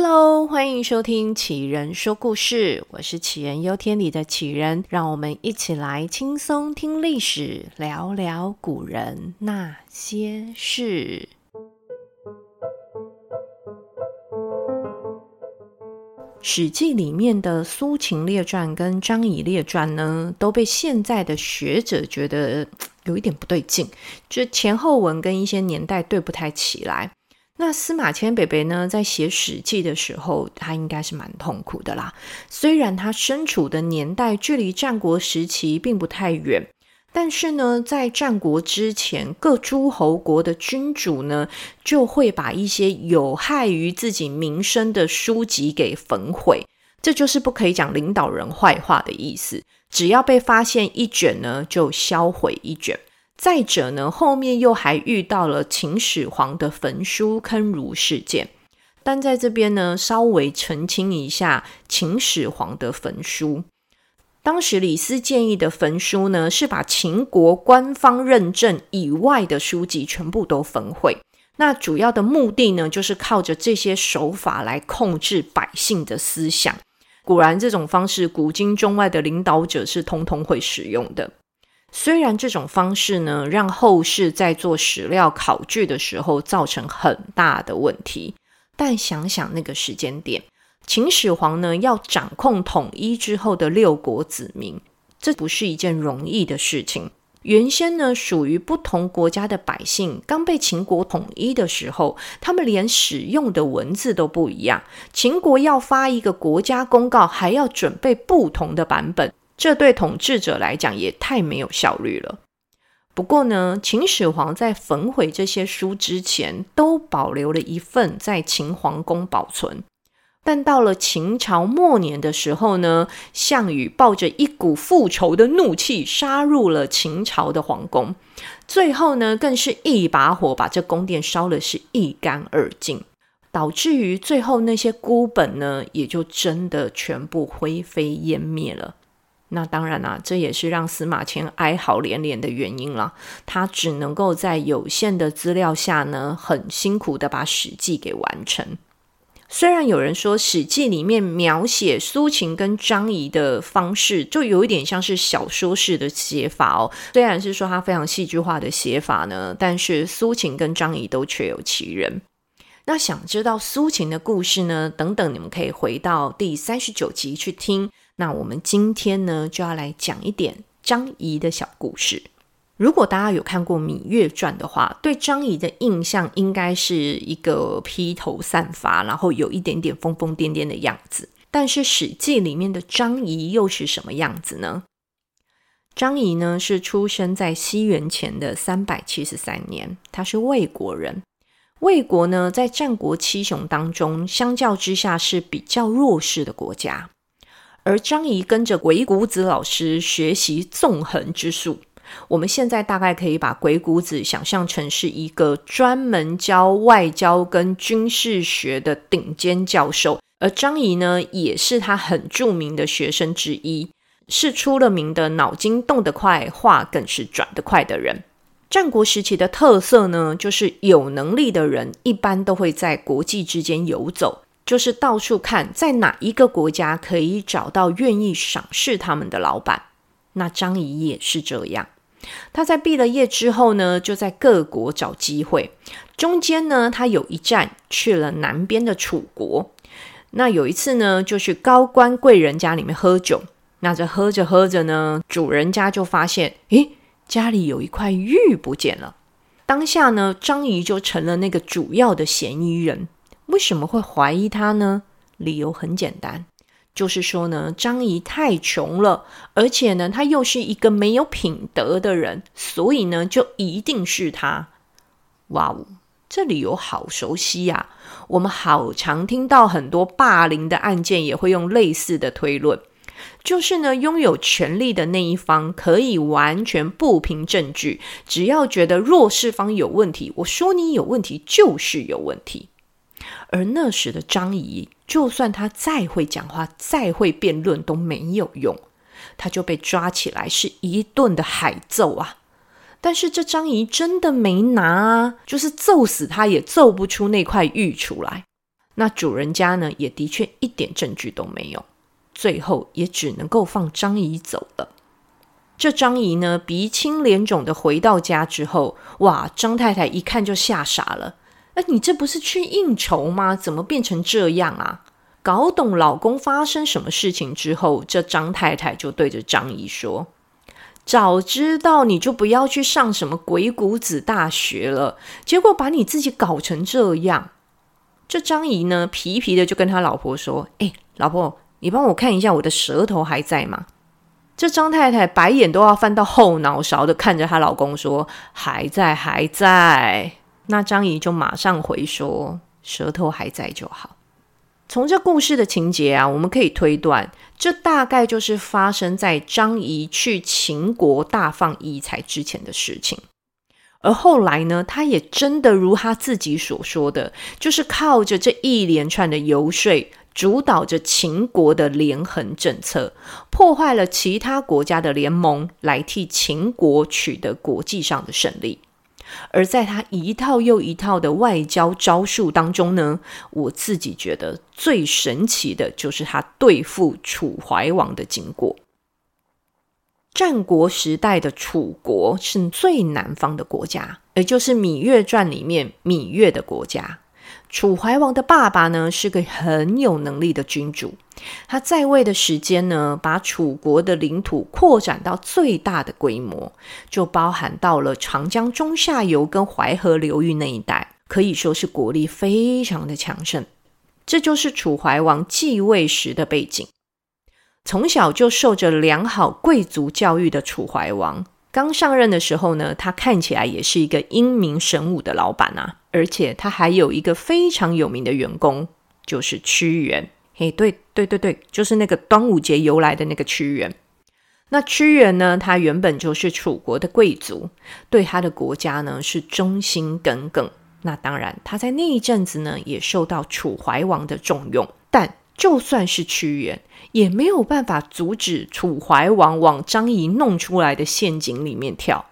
Hello，欢迎收听杞人说故事，我是杞人忧天里的杞人，让我们一起来轻松听历史，聊聊古人那些事。《史记》里面的苏秦列传跟张仪列传呢，都被现在的学者觉得有一点不对劲，就前后文跟一些年代对不太起来。那司马迁北北呢，在写《史记》的时候，他应该是蛮痛苦的啦。虽然他身处的年代距离战国时期并不太远，但是呢，在战国之前，各诸侯国的君主呢，就会把一些有害于自己名声的书籍给焚毁。这就是不可以讲领导人坏话的意思。只要被发现一卷呢，就销毁一卷。再者呢，后面又还遇到了秦始皇的焚书坑儒事件，但在这边呢，稍微澄清一下秦始皇的焚书。当时李斯建议的焚书呢，是把秦国官方认证以外的书籍全部都焚毁。那主要的目的呢，就是靠着这些手法来控制百姓的思想。果然，这种方式古今中外的领导者是通通会使用的。虽然这种方式呢，让后世在做史料考据的时候造成很大的问题，但想想那个时间点，秦始皇呢要掌控统一之后的六国子民，这不是一件容易的事情。原先呢，属于不同国家的百姓刚被秦国统一的时候，他们连使用的文字都不一样。秦国要发一个国家公告，还要准备不同的版本。这对统治者来讲也太没有效率了。不过呢，秦始皇在焚毁这些书之前，都保留了一份在秦皇宫保存。但到了秦朝末年的时候呢，项羽抱着一股复仇的怒气，杀入了秦朝的皇宫，最后呢，更是一把火把这宫殿烧了是一干二净，导致于最后那些孤本呢，也就真的全部灰飞烟灭了。那当然啦，这也是让司马迁哀嚎连连的原因了。他只能够在有限的资料下呢，很辛苦的把《史记》给完成。虽然有人说《史记》里面描写苏秦跟张仪的方式，就有一点像是小说式的写法哦。虽然是说他非常戏剧化的写法呢，但是苏秦跟张仪都确有其人。那想知道苏秦的故事呢？等等，你们可以回到第三十九集去听。那我们今天呢，就要来讲一点张仪的小故事。如果大家有看过《芈月传》的话，对张仪的印象应该是一个披头散发，然后有一点点疯疯癫癫的样子。但是《史记》里面的张仪又是什么样子呢？张仪呢，是出生在西元前的三百七十三年，他是魏国人。魏国呢，在战国七雄当中，相较之下是比较弱势的国家。而张仪跟着鬼谷子老师学习纵横之术。我们现在大概可以把鬼谷子想象成是一个专门教外交跟军事学的顶尖教授，而张仪呢，也是他很著名的学生之一，是出了名的脑筋动得快，话更是转得快的人。战国时期的特色呢，就是有能力的人一般都会在国际之间游走。就是到处看，在哪一个国家可以找到愿意赏识他们的老板。那张仪也是这样。他在毕了业之后呢，就在各国找机会。中间呢，他有一站去了南边的楚国。那有一次呢，就去高官贵人家里面喝酒。那这喝着喝着呢，主人家就发现，诶，家里有一块玉不见了。当下呢，张仪就成了那个主要的嫌疑人。为什么会怀疑他呢？理由很简单，就是说呢，张仪太穷了，而且呢，他又是一个没有品德的人，所以呢，就一定是他。哇哦，这理由好熟悉呀！我们好常听到很多霸凌的案件，也会用类似的推论，就是呢，拥有权力的那一方可以完全不凭证据，只要觉得弱势方有问题，我说你有问题就是有问题。而那时的张仪，就算他再会讲话、再会辩论都没有用，他就被抓起来是一顿的海揍啊！但是这张仪真的没拿啊，就是揍死他也揍不出那块玉出来。那主人家呢，也的确一点证据都没有，最后也只能够放张仪走了。这张仪呢，鼻青脸肿的回到家之后，哇，张太太一看就吓傻了。哎，你这不是去应酬吗？怎么变成这样啊？搞懂老公发生什么事情之后，这张太太就对着张姨说：“早知道你就不要去上什么鬼谷子大学了，结果把你自己搞成这样。”这张姨呢，皮皮的就跟他老婆说：“哎，老婆，你帮我看一下我的舌头还在吗？”这张太太白眼都要翻到后脑勺的看着她老公说：“还在，还在。”那张仪就马上回说：“舌头还在就好。”从这故事的情节啊，我们可以推断，这大概就是发生在张仪去秦国大放异彩之前的事情。而后来呢，他也真的如他自己所说的，就是靠着这一连串的游说。主导着秦国的连横政策，破坏了其他国家的联盟，来替秦国取得国际上的胜利。而在他一套又一套的外交招数当中呢，我自己觉得最神奇的就是他对付楚怀王的经过。战国时代的楚国是最南方的国家，也就是《芈月传》里面芈月的国家。楚怀王的爸爸呢，是个很有能力的君主。他在位的时间呢，把楚国的领土扩展到最大的规模，就包含到了长江中下游跟淮河流域那一带，可以说是国力非常的强盛。这就是楚怀王继位时的背景。从小就受着良好贵族教育的楚怀王。刚上任的时候呢，他看起来也是一个英明神武的老板啊，而且他还有一个非常有名的员工，就是屈原。嘿，对对对对，就是那个端午节由来的那个屈原。那屈原呢，他原本就是楚国的贵族，对他的国家呢是忠心耿耿。那当然，他在那一阵子呢也受到楚怀王的重用，但。就算是屈原，也没有办法阻止楚怀王往张仪弄出来的陷阱里面跳。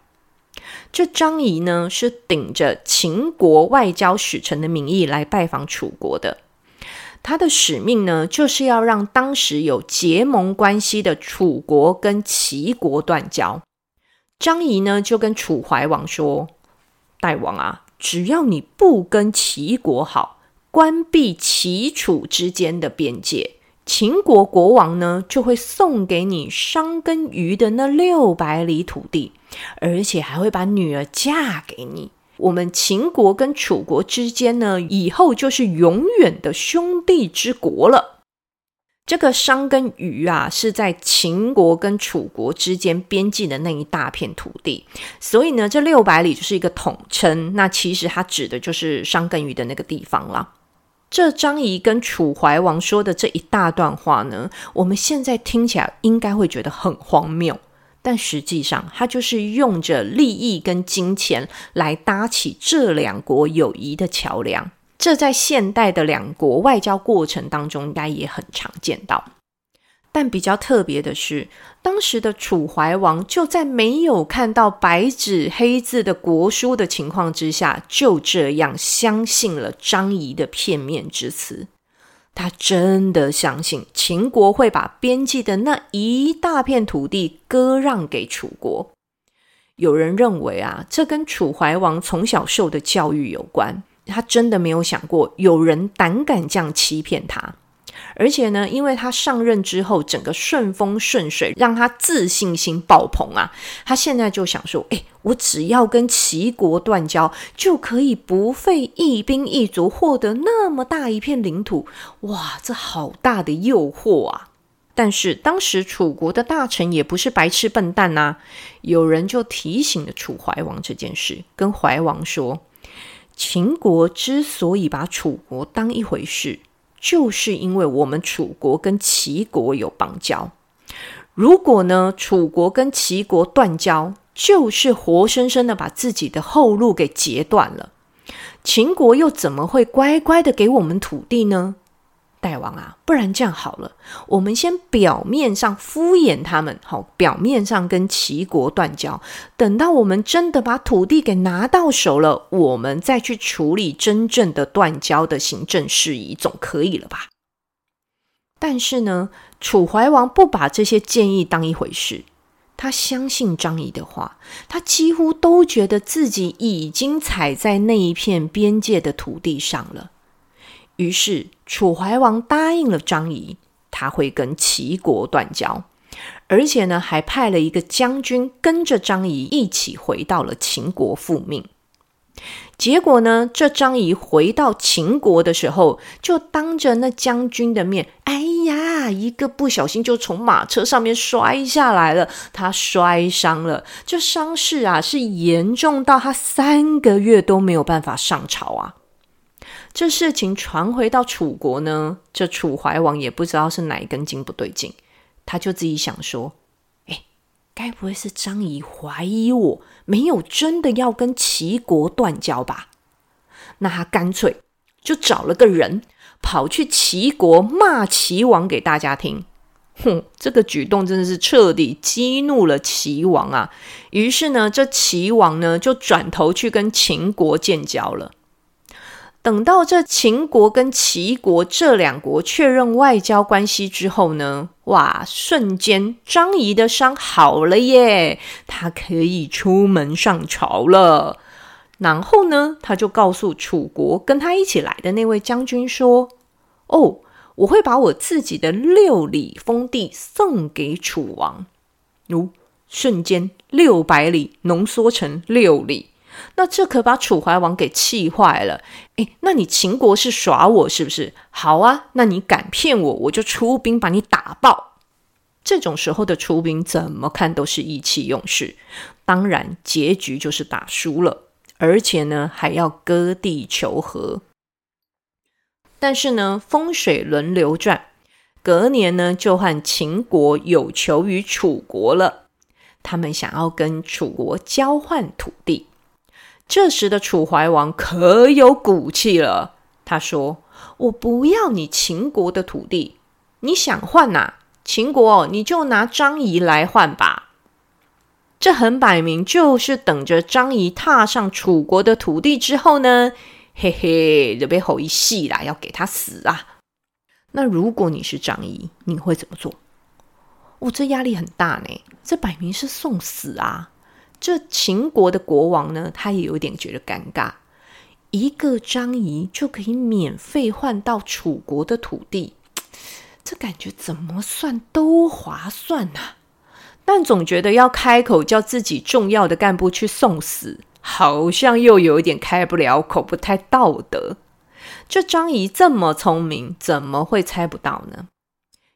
这张仪呢，是顶着秦国外交使臣的名义来拜访楚国的。他的使命呢，就是要让当时有结盟关系的楚国跟齐国断交。张仪呢，就跟楚怀王说：“大王啊，只要你不跟齐国好。”关闭齐楚之间的边界，秦国国王呢就会送给你商跟虞的那六百里土地，而且还会把女儿嫁给你。我们秦国跟楚国之间呢，以后就是永远的兄弟之国了。这个商跟虞啊，是在秦国跟楚国之间边境的那一大片土地，所以呢，这六百里就是一个统称。那其实它指的就是商跟虞的那个地方了。这张仪跟楚怀王说的这一大段话呢，我们现在听起来应该会觉得很荒谬，但实际上他就是用着利益跟金钱来搭起这两国友谊的桥梁。这在现代的两国外交过程当中，应该也很常见到。但比较特别的是，当时的楚怀王就在没有看到白纸黑字的国书的情况之下，就这样相信了张仪的片面之词。他真的相信秦国会把边际的那一大片土地割让给楚国。有人认为啊，这跟楚怀王从小受的教育有关。他真的没有想过有人胆敢这样欺骗他。而且呢，因为他上任之后整个顺风顺水，让他自信心爆棚啊！他现在就想说：“哎，我只要跟齐国断交，就可以不费一兵一卒获得那么大一片领土。哇，这好大的诱惑啊！”但是当时楚国的大臣也不是白痴笨蛋呐、有人就提醒了楚怀王这件事，跟怀王说：“秦国之所以把楚国当一回事。”就是因为我们楚国跟齐国有邦交，如果呢，楚国跟齐国断交，就是活生生的把自己的后路给截断了。秦国又怎么会乖乖的给我们土地呢？大王啊，不然这样好了，我们先表面上敷衍他们，好，表面上跟齐国断交，等到我们真的把土地给拿到手了，我们再去处理真正的断交的行政事宜，总可以了吧？但是呢，楚怀王不把这些建议当一回事，他相信张仪的话，他几乎都觉得自己已经踩在那一片边界的土地上了。于是，楚怀王答应了张仪，他会跟齐国断交，而且呢，还派了一个将军跟着张仪一起回到了秦国复命。结果呢，这张仪回到秦国的时候，就当着那将军的面，哎呀，一个不小心就从马车上面摔下来了，他摔伤了，这伤势啊是严重到他三个月都没有办法上朝啊。这事情传回到楚国呢，这楚怀王也不知道是哪一根筋不对劲，他就自己想说：“哎，该不会是张仪怀疑我没有真的要跟齐国断交吧？那他干脆就找了个人跑去齐国骂齐王给大家听。哼，这个举动真的是彻底激怒了齐王啊！于是呢，这齐王呢就转头去跟秦国建交了。”等到这秦国跟齐国这两国确认外交关系之后呢，哇，瞬间张仪的伤好了耶，他可以出门上朝了。然后呢，他就告诉楚国跟他一起来的那位将军说：“哦，我会把我自己的六里封地送给楚王。”如，瞬间六百里浓缩成六里。那这可把楚怀王给气坏了。诶，那你秦国是耍我是不是？好啊，那你敢骗我，我就出兵把你打爆。这种时候的出兵怎么看都是意气用事，当然结局就是打输了，而且呢还要割地求和。但是呢风水轮流转，隔年呢就和秦国有求于楚国了，他们想要跟楚国交换土地。这时的楚怀王可有骨气了。他说：“我不要你秦国的土地，你想换呐？秦国你就拿张仪来换吧。”这很摆明就是等着张仪踏上楚国的土地之后呢，嘿嘿，就被吼一戏啦，要给他死啊！那如果你是张仪，你会怎么做？我、哦、这压力很大呢，这摆明是送死啊！这秦国的国王呢，他也有点觉得尴尬。一个张仪就可以免费换到楚国的土地，这感觉怎么算都划算呐、啊。但总觉得要开口叫自己重要的干部去送死，好像又有一点开不了口，不太道德。这张仪这么聪明，怎么会猜不到呢？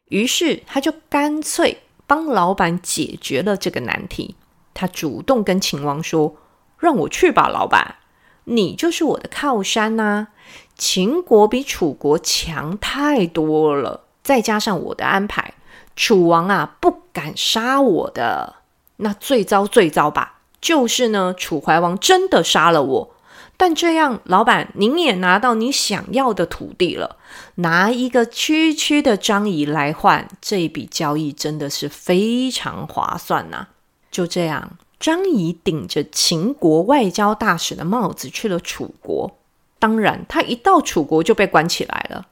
于是他就干脆帮老板解决了这个难题。他主动跟秦王说：“让我去吧，老板，你就是我的靠山呐、秦国比楚国强太多了，再加上我的安排，楚王啊不敢杀我的。那最糟最糟吧，就是呢，楚怀王真的杀了我。但这样，老板您也拿到你想要的土地了，拿一个区区的张仪来换，这笔交易真的是非常划算呐、”就这样，张仪顶着秦国外交大使的帽子去了楚国。当然，他一到楚国就被关起来了。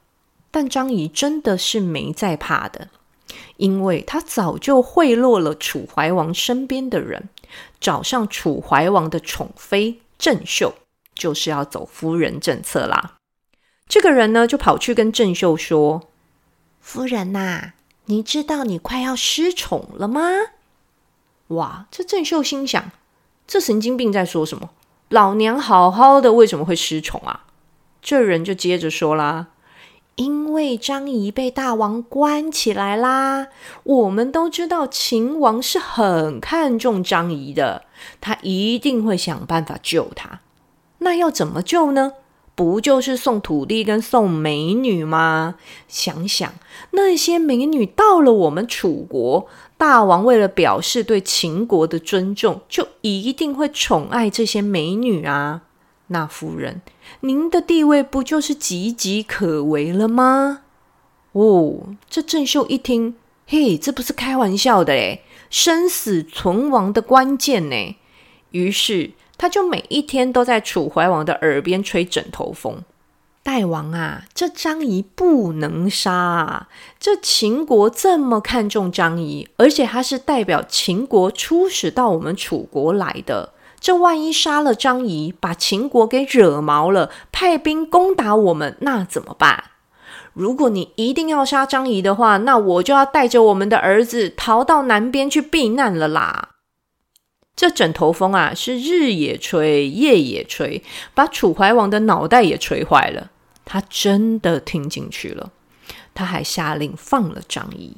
但张仪真的是没在怕的，因为他早就贿赂了楚怀王身边的人，找上楚怀王的宠妃郑袖，就是要走夫人政策啦。这个人呢，就跑去跟郑袖说：“夫人呐、你知道你快要失宠了吗？”哇！这郑秀心想：这神经病在说什么？老娘好好的，为什么会失宠啊？这人就接着说啦：因为张仪被大王关起来啦。我们都知道秦王是很看重张仪的，他一定会想办法救他。那要怎么救呢？不就是送土地跟送美女吗？想想那些美女到了我们楚国，大王为了表示对秦国的尊重，就一定会宠爱这些美女啊。那夫人，您的地位不就是岌岌可危了吗？哦，这郑袖一听，嘿，这不是开玩笑的诶，生死存亡的关键呢。于是他就每一天都在楚怀王的耳边吹枕头风。大王啊，这张仪不能杀啊！这秦国这么看重张仪，而且他是代表秦国出使到我们楚国来的。这万一杀了张仪，把秦国给惹毛了，派兵攻打我们，那怎么办？如果你一定要杀张仪的话，那我就要带着我们的儿子逃到南边去避难了啦。这枕头风啊，是日也吹，夜也吹，把楚怀王的脑袋也吹坏了。他真的听进去了，他还下令放了张仪。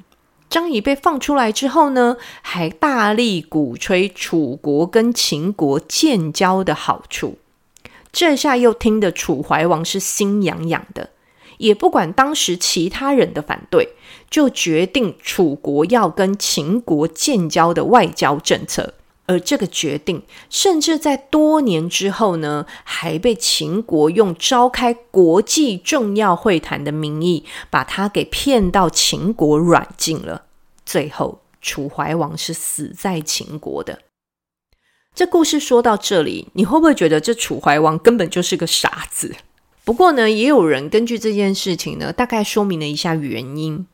张仪被放出来之后呢，还大力鼓吹楚国跟秦国建交的好处。这下又听得楚怀王是心痒痒的，也不管当时其他人的反对，就决定楚国要跟秦国建交的外交政策。而这个决定，甚至在多年之后呢，还被秦国用召开国际重要会谈的名义，把他给骗到秦国软禁了。最后，楚怀王是死在秦国的。这故事说到这里，你会不会觉得这楚怀王根本就是个傻子？不过呢，也有人根据这件事情呢，大概说明了一下原因。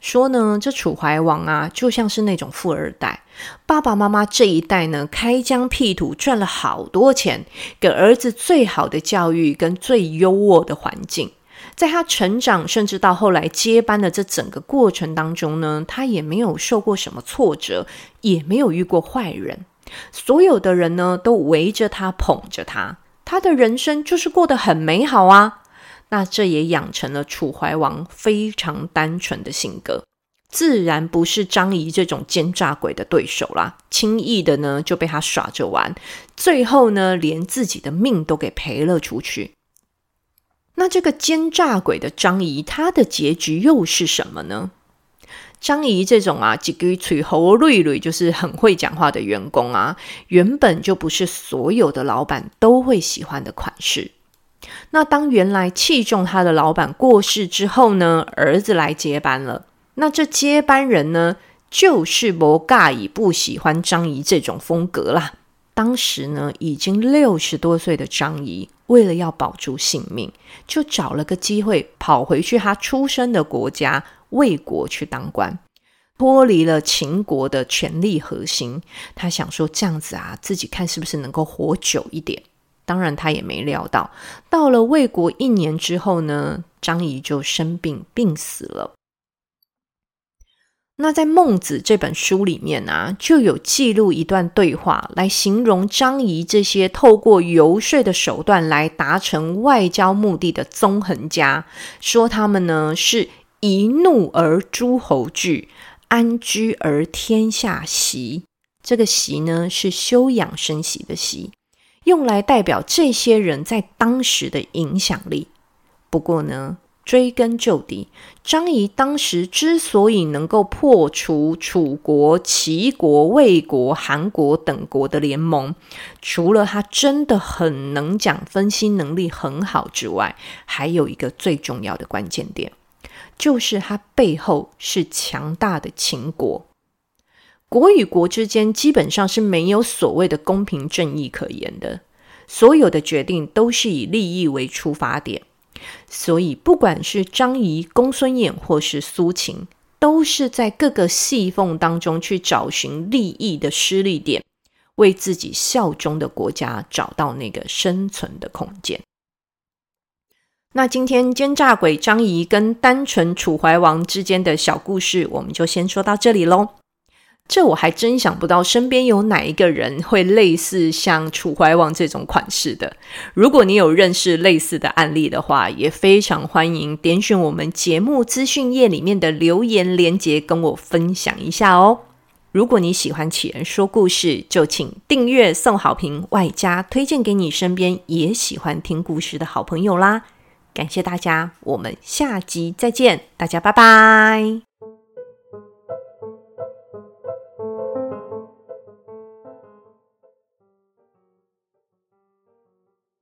说呢，这楚怀王啊，就像是那种富二代，爸爸妈妈这一代呢，开疆辟土赚了好多钱，给儿子最好的教育跟最优渥的环境，在他成长甚至到后来接班的这整个过程当中呢，他也没有受过什么挫折，也没有遇过坏人，所有的人呢都围着他捧着他，他的人生就是过得很美好啊。那这也养成了楚怀王非常单纯的性格，自然不是张仪这种奸诈鬼的对手啦。轻易的呢就被他耍着玩，最后呢连自己的命都给赔了出去。那这个奸诈鬼的张仪，他的结局又是什么呢？张仪这种啊，几个嘴猴瑞瑞，就是很会讲话的员工啊，原本就不是所有的老板都会喜欢的款式。那当原来器重他的老板过世之后呢，儿子来接班了。那这接班人呢，就是不尬意不喜欢张仪这种风格啦。当时呢，已经六十多岁的张仪，为了要保住性命，就找了个机会跑回去他出生的国家魏国去当官，脱离了秦国的权力核心。他想说这样子啊，自己看是不是能够活久一点。当然，他也没料到，到了魏国一年之后呢，张仪就生病病死了。那在《孟子》这本书里面啊，就有记录一段对话，来形容张仪这些透过游说的手段来达成外交目的的纵横家，说他们呢是一怒而诸侯惧，安居而天下息。这个息呢是休养生息的息。用来代表这些人在当时的影响力。不过呢，追根究底，张仪当时之所以能够破除楚国、齐国、魏国、韩国等国的联盟，除了他真的很能讲、分析能力很好之外，还有一个最重要的关键点，就是他背后是强大的秦国。国与国之间基本上是没有所谓的公平正义可言的，所有的决定都是以利益为出发点，所以不管是张仪、公孙衍或是苏秦，都是在各个细缝当中去找寻利益的施力点，为自己效忠的国家找到那个生存的空间。那今天奸诈鬼张仪跟单纯楚怀王之间的小故事，我们就先说到这里喽。这我还真想不到，身边有哪一个人会类似像楚怀王这种款式的。如果你有认识类似的案例的话，也非常欢迎点选我们节目资讯页里面的留言连接，跟我分享一下哦。如果你喜欢杞人说故事，就请订阅、送好评，外加推荐给你身边也喜欢听故事的好朋友啦。感谢大家，我们下集再见，大家拜拜。